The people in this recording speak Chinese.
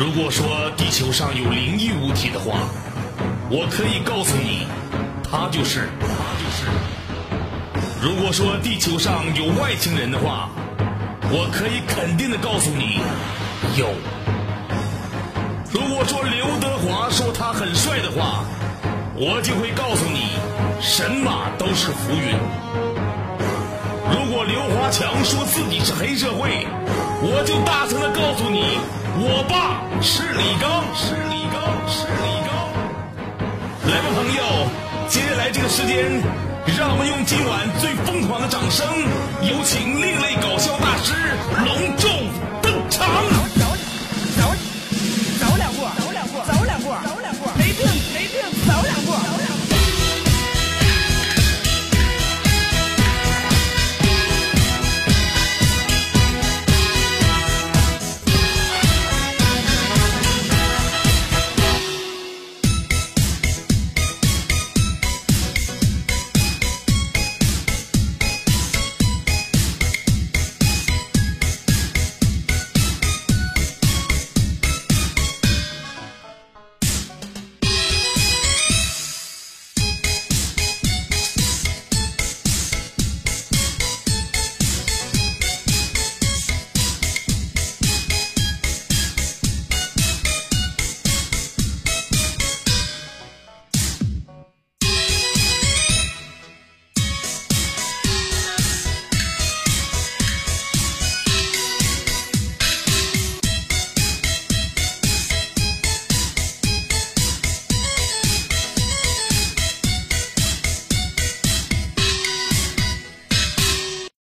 如果说地球上有灵异物体的话，我可以告诉你，他就是，他就是。如果说地球上有外星人的话，我可以肯定的告诉你，有。如果说刘德华说他很帅的话，我就会告诉你，神马都是浮云。如果刘华强说自己是黑社会，我就大声的告诉你，我爸是李刚，是李刚，是李刚。来吧，朋友，接下来这个时间，让我们用今晚最疯狂的掌声，有请另类搞笑大师隆重